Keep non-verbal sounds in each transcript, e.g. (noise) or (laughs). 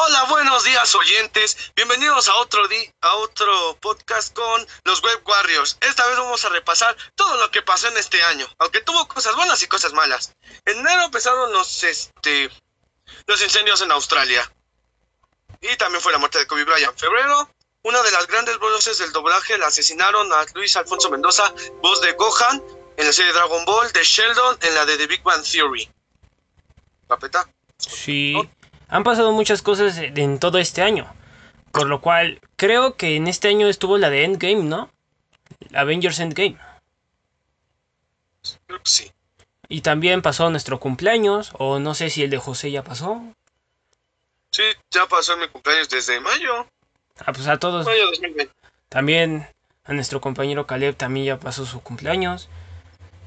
Hola, buenos días oyentes. Bienvenidos a otro a otro podcast con los Web Warriors. Esta vez vamos a repasar todo lo que pasó en este año, aunque tuvo cosas buenas y cosas malas. En enero empezaron los este los incendios en Australia. Y también fue la muerte de Kobe Bryant. En febrero, una de las grandes voces del doblaje la asesinaron a Luis Alfonso Mendoza, voz de Gohan en la serie Dragon Ball, de Sheldon en la de The Big Bang Theory. ¿Papeta? Sí. Han pasado muchas cosas en todo este año. Por lo cual, creo que en este año estuvo la de Endgame, ¿no? Avengers Endgame. Creo que sí. Y también pasó nuestro cumpleaños, o no sé si el de José ya pasó. Sí, ya pasó mi cumpleaños desde mayo. Ah, pues a todos. Mayo 2020. También a nuestro compañero Caleb también ya pasó su cumpleaños.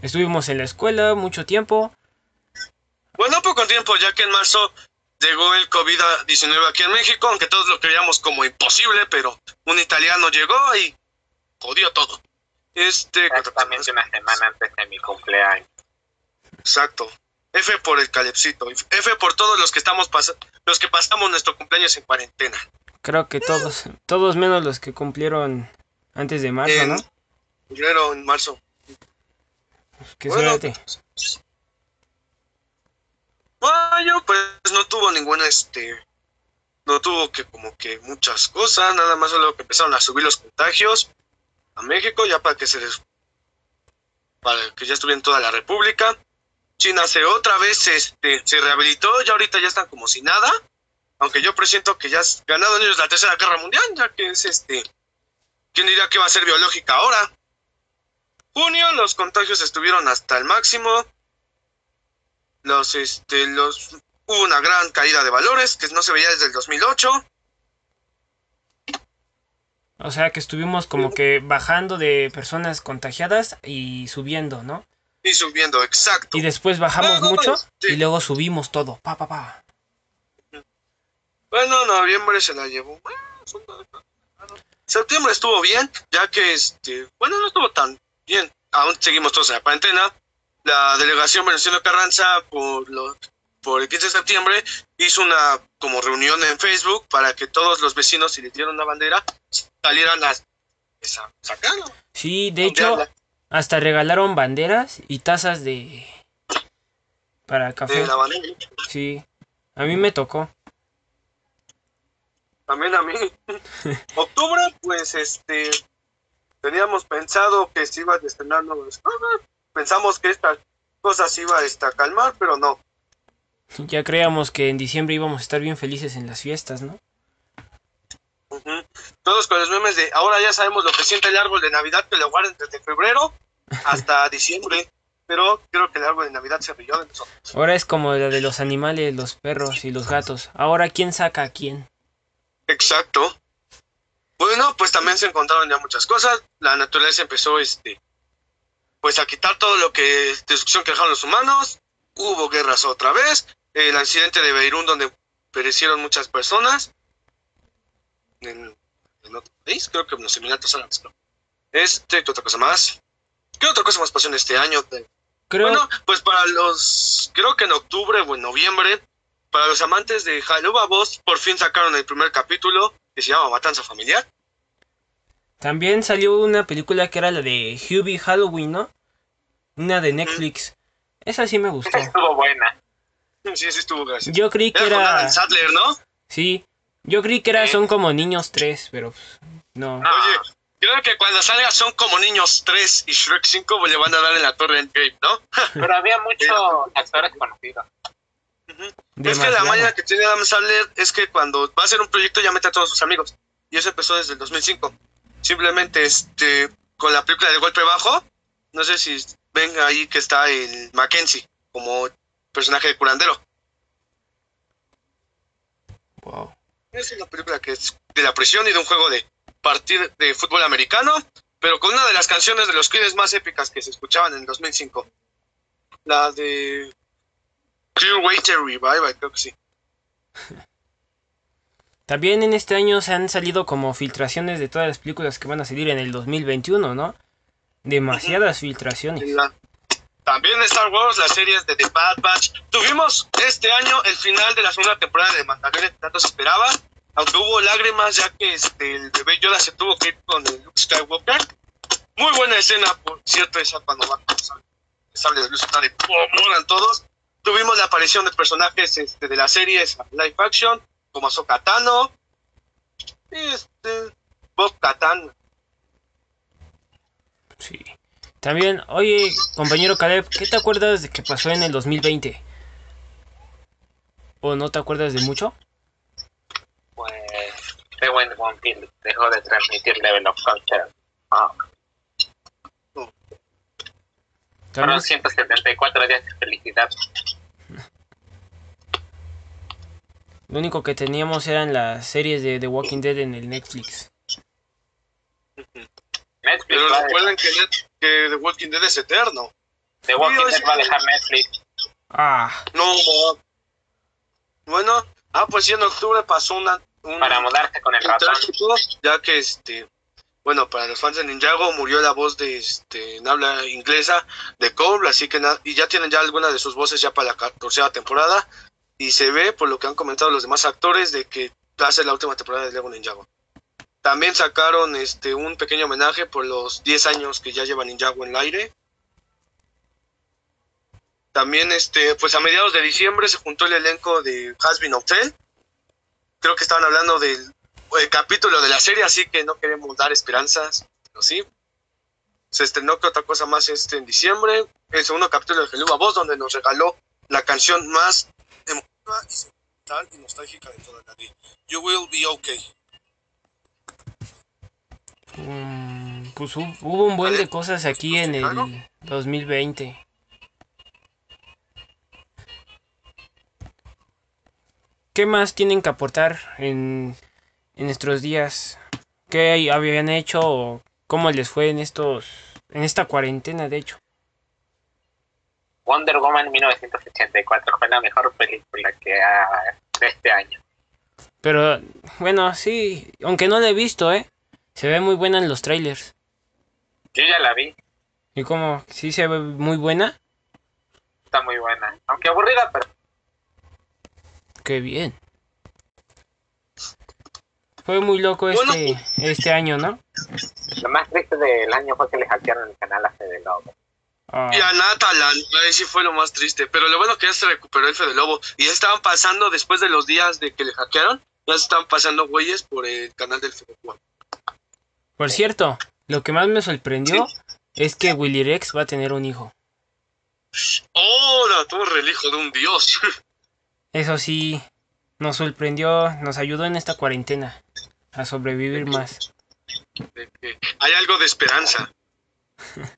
Estuvimos en la escuela mucho tiempo. Bueno, poco tiempo, ya que en marzo llegó el COVID-19 aquí en México, aunque todos lo creíamos como imposible, pero un italiano llegó y jodió todo. Este, Exactamente una semana antes de mi cumpleaños. Exacto. F por el calepsito. F por todos los que estamos pas los que pasamos nuestro cumpleaños en cuarentena. Creo que todos, todos menos los que cumplieron antes de marzo, En ¿no? febrero, en marzo. Qué bueno, suerte. Mayo, pues no tuvo ninguna, este, no tuvo que como que muchas cosas, nada más solo que empezaron a subir los contagios a México, ya para que se les, para que ya estuviera en toda la República. China se otra vez, este, se rehabilitó, ya ahorita ya están como si nada, aunque yo presiento que ya ganado ellos la tercera guerra mundial, ya que es este, ¿quién diría que va a ser biológica ahora? Junio los contagios estuvieron hasta el máximo, los este los hubo una gran caída de valores que no se veía desde el 2008 O sea que estuvimos como que bajando de personas contagiadas y subiendo, ¿no? y subiendo exacto Y después bajamos mucho sí. y luego subimos todo. Pa, pa, pa. bueno noviembre se la llevó septiembre estuvo bien ya que este bueno no estuvo tan bien aún seguimos todos en la cuarentena la delegación Venustiano Carranza por los por el 15 de septiembre hizo una como reunión en Facebook para que todos los vecinos si les dieron una bandera salieran a esa- sacarlo Sí, de hecho, hasta regalaron banderas y tazas de... Para café. de la bandera Sí, a mí me tocó. También a mí. (laughs) Octubre, pues este. Teníamos pensado que se iba a estrenar nuevas cosas. Pensamos que esta cosa se iba este, a calmar, pero no. Ya creíamos que en diciembre íbamos a estar bien felices en las fiestas, ¿no? Ujú. Todos con los memes de ahora ya sabemos lo que siente el árbol de Navidad que lo guardan desde febrero hasta (laughs) diciembre. Pero creo que el árbol de Navidad se rió de nosotros. Ahora es como la de los animales, los perros y los gatos. Ahora, ¿quién saca a quién? Exacto. Bueno, pues también se encontraron ya muchas cosas. La naturaleza empezó, este, pues a quitar todo lo que destrucción que dejaron los humanos. Hubo guerras otra vez. El accidente de Beirut donde perecieron muchas personas. En, en otro país, creo que en los Emiratos Árabes, ¿no? Este, ¿qué otra cosa más? ¿Qué otra cosa más pasó en este año? Creo, Bueno, pues para los, creo que en octubre o en noviembre, para los amantes de Jaluba Boss, por fin sacaron el primer capítulo que se llama Matanza Familiar. también salió una película que era la de Hubie Halloween, ¿no? Una de Netflix. Esa sí me gustó. Estuvo buena. Sí, sí estuvo gracioso. Yo creí que Era con era... Adam Sadler, ¿no? Sí, yo creí que era Sí. son como niños tres, pero pues, no. No, Oye, creo que cuando salga son como niños 3 y Shrek 5 le van a dar en la torre Endgame, ¿no? (laughs) pero había muchos actores conocidos. Es que la maña que tiene Adam Sadler es que cuando va a hacer un proyecto ya mete a todos sus amigos. Y eso empezó desde el 2005. Simplemente este con la película de golpe bajo, no sé si ven ahí que está el Mackenzie como personaje de curandero. Wow. Es una película que es de la prisión y de un juego de partido de fútbol americano, pero con una de las canciones de los Creedence más épicas que se escuchaban en 2005. La de Clearwater Revival, creo que sí. (laughs) También en este año se han salido como filtraciones de todas las películas que van a salir en el 2021, ¿no? Demasiadas filtraciones. La- También Star Wars, las series de The Bad Batch. Tuvimos este año el final de la segunda temporada de Mandalorian que tanto se esperaba. Aunque hubo lágrimas ya que este, el bebé Yoda se tuvo que ir con el Luke Skywalker. Muy buena escena, por cierto, esa cuando va el sable de luz está de moran todos. Tuvimos la aparición de personajes este, de las series live action, como Ahsoka Tano, este, Bob Katan. Sí. También, oye, compañero Caleb, ¿qué te acuerdas de que pasó en el 2020? ¿O no te acuerdas de mucho? Pues The Wind One Pill dejó de transmitir Level of Culture. Ah, fueron 174 días de felicidad. lo único que teníamos eran las series de The Walking Dead en el Netflix. Netflix Pero va recuerden que, Net- que The Walking Dead es eterno. The Walking Dead va a dejar Netflix. Ah, No. Bueno, ah, pues sí, en octubre pasó una, un, para mudarse con el ratón. ya que este, bueno, para los fans de Ninjago murió la voz de este, en habla inglesa de Cole, así que y ya tienen ya algunas de sus voces ya para la catorcea temporada y se ve por lo que han comentado los demás actores de que va a ser la última temporada de Lego Ninjago. También sacaron este un pequeño homenaje por los 10 años que ya lleva Ninjago en el aire. También este pues a mediados de diciembre se juntó el elenco de Has Been Hotel. Creo que estaban hablando del el capítulo de la serie, así que no queremos dar esperanzas, pero sí. Se estrenó que otra cosa más este en diciembre, el segundo capítulo de Geluba Voz, donde nos regaló la canción más emotiva y nostálgica de toda la vida. You will be okay. Pues hu- hubo un buen de cosas aquí en el 2020. ¿Qué más tienen que aportar en, en nuestros días? ¿Qué habían hecho o cómo les fue en estos en esta cuarentena, de hecho? Wonder Woman 1984 fue la mejor película que ha de este año. Pero bueno, sí, aunque no la he visto, ¿eh? Se ve muy buena en los trailers. Yo ya la vi, ¿Y cómo? ¿Sí se ve muy buena? está muy buena. Aunque aburrida, pero Qué bien. Fue muy loco Bueno, este, este año, ¿no? lo más triste del año fue que le hackearon el canal a Fede Lobo. Ah, Y a Natalan, ahí sí fue lo más triste. Pero lo bueno que ya se recuperó el Fede Lobo. Y ya estaban pasando, después de los días de que le hackearon, ya se estaban pasando güeyes por el canal del Fede Lobo. Por cierto, lo que más me sorprendió es que Willy Rex va a tener un hijo. ¡Oh, la torre, el hijo de un dios! (laughs) Eso sí, nos sorprendió, nos ayudó en esta cuarentena a sobrevivir más. hay algo de esperanza. (laughs)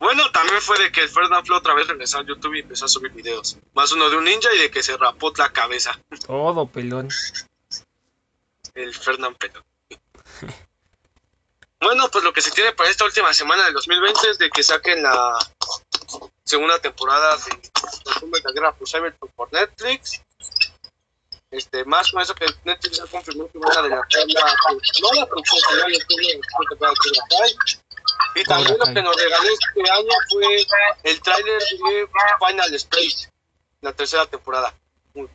Bueno, también fue de que el Fernand Flo otra vez regresó a YouTube y empezó a subir videos. Más uno de un ninja y de que se rapó la cabeza. Todo pelón. El Fernand Pelón. (laughs) Bueno, pues lo que se tiene para esta última semana del 2020 es de que saquen la segunda temporada de Resumen de la Guerra por Cyberpunk por Netflix. Este, más con eso que Netflix ha confirmado que van a adelantar la, no la producción, la serie de la temporada de Cobra Kai. Y también lo que nos regaló este año fue el tráiler de Final Space, la tercera temporada. Muy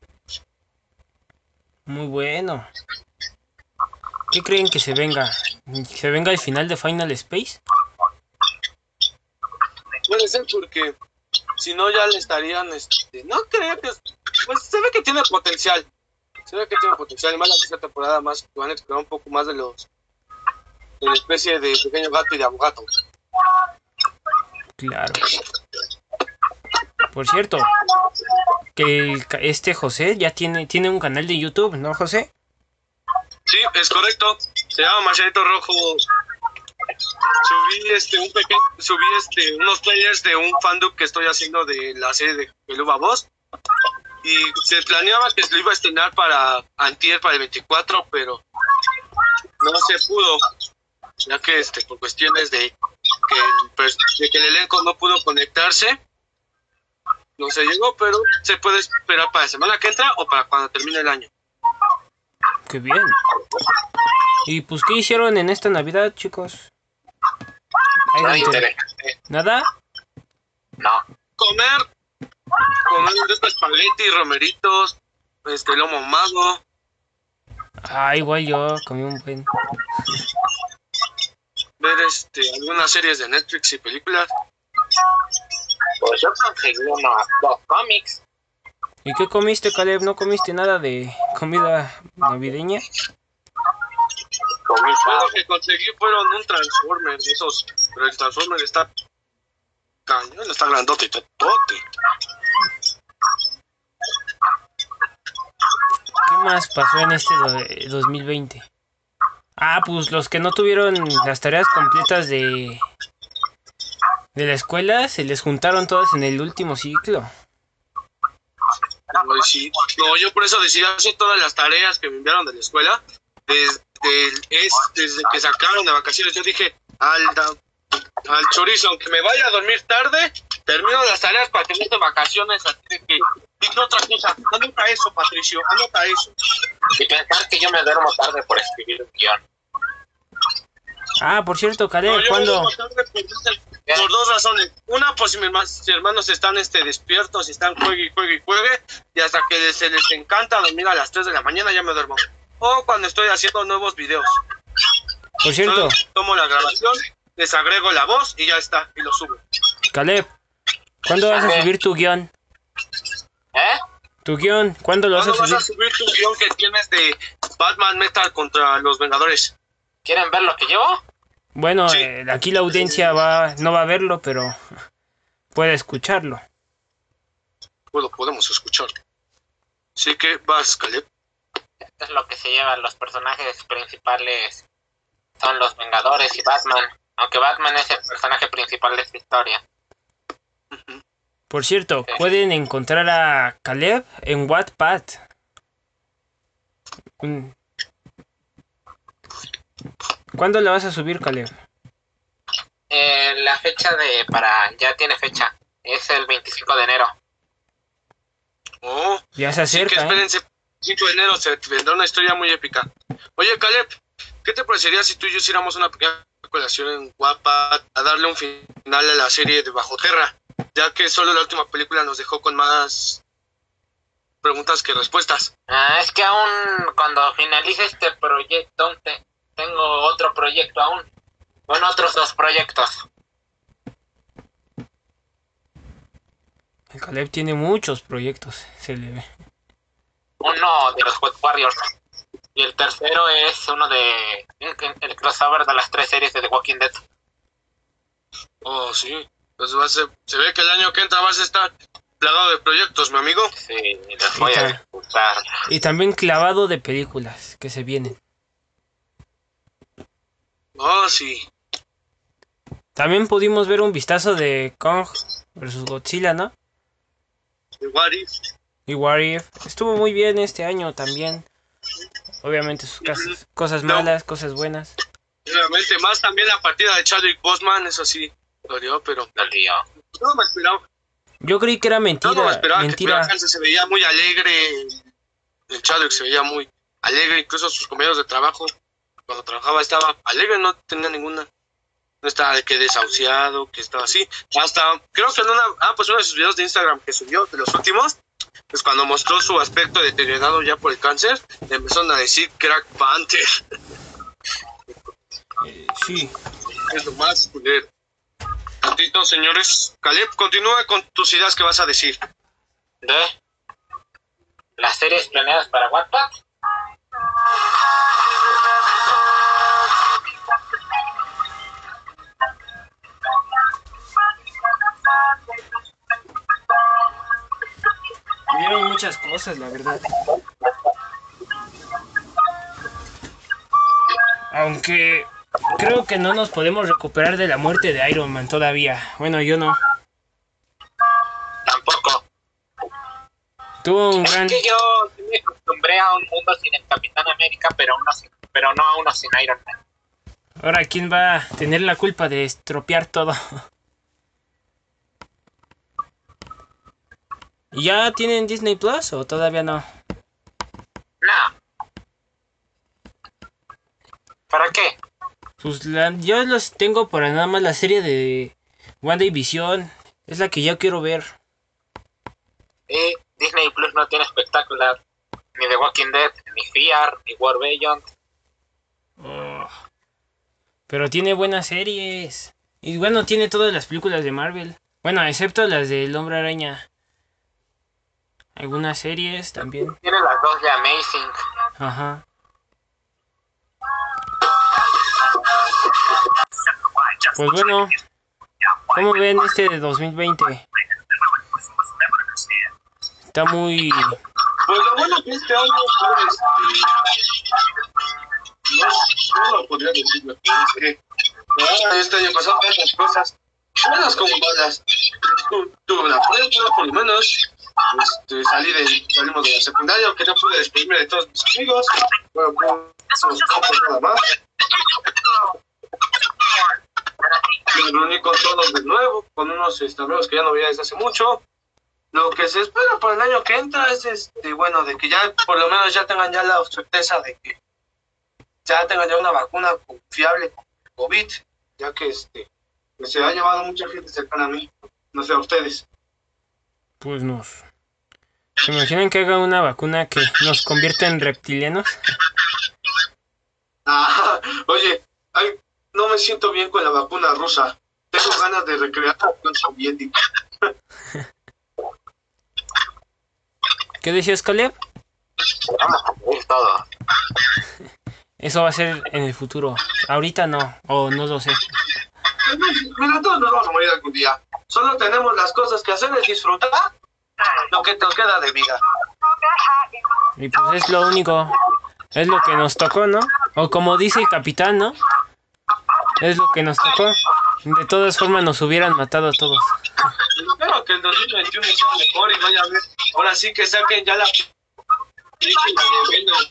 Muy bueno. ¿Qué creen que se venga? ¿Se venga el final de Final Space? Puede ser porque si no ya le estarían, este, no creo que, pues se ve que tiene potencial, se ve que tiene potencial, y más la tercera temporada más, que van a explorar un poco más de los, de la especie de pequeño gato y de abogato. Claro. Por cierto, que el este José ya tiene, tiene un canal de YouTube, ¿no, José? Sí, es correcto, se llama Machadito Rojo. Subí este un pequeño, subí este unos trailers de un fandom que estoy haciendo de la serie de Peluba Voz. Y se planeaba que se lo iba a estrenar para Antier para el 24, pero no se pudo. Ya que este por cuestiones de que el, de que el elenco no pudo conectarse. No se llegó, pero se puede esperar para la semana que entra o para cuando termine el año. Qué bien. Y pues, ¿qué hicieron en esta Navidad, chicos? Interesante. ¿Nada? No. Comer. Comer de espagueti, romeritos, este lomo mago. Ah, igual yo comí un buen. Ver este algunas series de Netflix y películas. Pues yo conseguí unos dos cómics. ¿Y qué comiste, Caleb? ¿No comiste nada de comida navideña? Comí lo que conseguí fueron un Transformer esos. Pero el Transformer está cañón, está grandote y totote. ¿Qué más pasó en este do- 2020? Ah, pues los que no tuvieron las tareas completas de de la escuela se les juntaron todas en el último ciclo. Pues sí. No, yo por eso decidí hacer todas las tareas que me enviaron de la escuela. Desde, el- es, desde que sacaron de vacaciones, yo dije al, al chorizo, aunque me vaya a dormir tarde, termino las tareas para tener de vacaciones. Así de que, dije otra cosa, anota eso, Patricio, anota eso. Y pensar que yo me duermo tarde por escribir un guion. Ah, por cierto, No, Caleb, yo ¿cuándo? tarde por, por dos razones. Una, pues si mis hermanos, están este, despiertos y están juegue y juegue y juegue, y hasta que se les encanta dormir a las 3 de la mañana ya me duermo. O cuando estoy haciendo nuevos videos. Por cierto, tomo la grabación, les agrego la voz y ya está, y lo subo. Caleb, ¿cuándo vas a subir tu guion? ¿Eh? Tu guion, ¿cuándo lo vas a ¿Cuándo vas subir? a subir tu guion que tienes de Batman Metal contra los Vengadores? ¿Quieren ver lo que llevo? Bueno, Sí. eh, aquí la audiencia va no va a verlo, pero puede escucharlo. Bueno, podemos escucharlo. Así que vas, Caleb. Esto es lo que se llevan los personajes principales. Son los Vengadores y Batman. Aunque Batman es el personaje principal de esta historia. Por cierto, pueden encontrar a Caleb en Wattpad. Mm. ¿Cuándo la vas a subir, Caleb? Eh, la fecha de para ya tiene fecha. Es el 25 de enero. Oh, Ya se Así que acerca, ¿eh? espérense, 5 de enero se vendrá una historia muy épica. Oye, Caleb, ¿qué te parecería si tú y yo hiciéramos una pequeña colación en Guapa a darle un final a la serie de Bajo Tierra? Ya que solo la última película nos dejó con más preguntas que respuestas. Ah, es que aún cuando finalice este proyecto, aún te- tengo otro proyecto aún. Bueno, otros dos proyectos. El Caleb tiene muchos proyectos, se le ve. Uno de los Web Warriors. Y el tercero es uno de el crossover de las tres series de The Walking Dead. Oh, sí. Entonces va a ser- se ve que el año que entra vas a estar plagado de proyectos, mi amigo. Sí, los voy a Está. disfrutar. Y también clavado de películas que se vienen. Oh, sí. También pudimos ver un vistazo de Kong versus Godzilla, ¿no? The What If. Y What If. Estuvo muy bien este año también. Obviamente sus cosas No. malas, cosas buenas. Realmente, más también la partida de Chadwick Boseman, eso sí, dolió, pero Dolió. no me esperaba. Yo creí que era Yo no me mentira, esperaba que mentira. cáncer, se veía muy alegre. El Chadwick se veía muy alegre, incluso sus compañeros de trabajo, cuando trabajaba estaba alegre, no tenía ninguna. No estaba de que desahuciado, que estaba así. Hasta, creo que en una, ah, pues uno de sus videos de Instagram que subió, de los últimos, pues cuando mostró su aspecto deteriorado ya por el cáncer, le empezaron a decir Crack Panther. Eh, sí. Es lo más culero. Tantito, señores. Caleb, continúa con tus ideas que vas a decir. De las series planeadas para Wattpad. Vieron muchas cosas, la verdad. Aunque creo que no nos podemos recuperar de la muerte de Iron Man todavía. Bueno, yo no. Tampoco. Tuvo un Es gran... que yo me acostumbré a un mundo sin el Capitán América, pero, uno sin- pero no a uno sin Iron Man. Ahora, ¿quién va a tener la culpa de estropear todo? (laughs) ¿Y ¿Ya tienen Disney Plus o todavía no? No. ¿Para qué? Pues la- yo los tengo para nada más la serie de WandaVision, Es la que ya quiero ver. Y Disney Plus no tiene espectacular. Ni The Walking Dead, ni Fear, ni War Beyond. Oh. Pero tiene buenas series. Y bueno, tiene todas las películas de Marvel. Bueno, excepto las del Hombre Araña. Algunas series también. Tiene las dos de Amazing. Ajá. Pues bueno, ¿cómo ven este de 2020? Está muy... Pues lo bueno que este año fue este, no, no lo podría decir, lo que es que ah, este año pasaron tantas cosas, buenas como malas. Tu- Tuve una prueba, por lo menos. Este, salí de, salimos de la secundaria, aunque no pude despedirme de todos mis amigos. Bueno, pues, nada más. Me reuní con todos de nuevo, con unos amigos que ya no veía desde hace mucho. Lo que se espera para el año que entra es, este, bueno, de que ya por lo menos ya tengan ya la certeza de que ya tengan ya una vacuna confiable con COVID, ya que este, pues, se ha llevado mucha gente cercana a mí, no sé a ustedes. Pues nos... ¿Se imaginan que haga una vacuna que nos convierta en reptilianos? Ah, oye, ay, no me siento bien con la vacuna rusa. Tengo ganas de recrear la Unión Soviética. (laughs) ¿Qué decías, Caleb? Vamos a cubrir todo. Eso va a ser en el futuro. Ahorita no, o no lo sé. Mira, todos nos vamos a morir algún día. Solo tenemos las cosas que hacer es disfrutar lo que nos queda de vida. Y pues es lo único, es lo que nos tocó, ¿no? O como dice el capitán, ¿no? Es lo que nos tocó. De todas formas nos hubieran matado a todos. Espero que el 2021 sea mejor y vaya a ver. Ahora sí que saquen ya la película de Venom.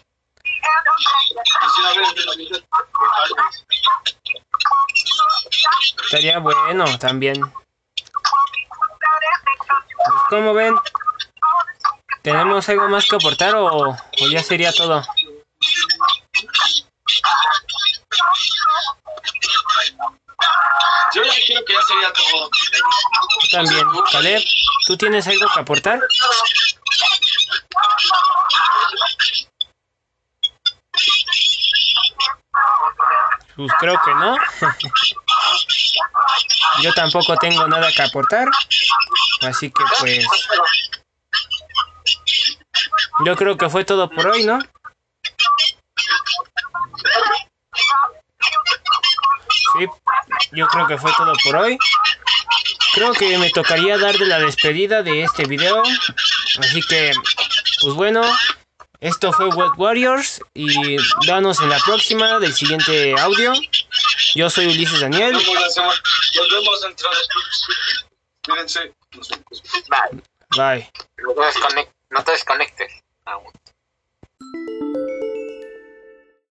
Estaría bueno también. ¿Cómo ven? ¿Tenemos algo más que aportar o, o ya sería todo? Yo ya creo que ya sería todo. Tú también. Caleb, ¿tú tienes algo que aportar? Pues creo que no. (laughs) Yo tampoco tengo nada que aportar. Así que pues... Yo creo que fue todo por hoy, ¿no? Sí, yo creo que fue todo por hoy. Creo que me tocaría dar de la despedida de este video. Así que, pues bueno, esto fue Wet Warriors y danos en la próxima del siguiente audio. Yo soy Ulises Daniel. Bye. Bye. No te desconectes.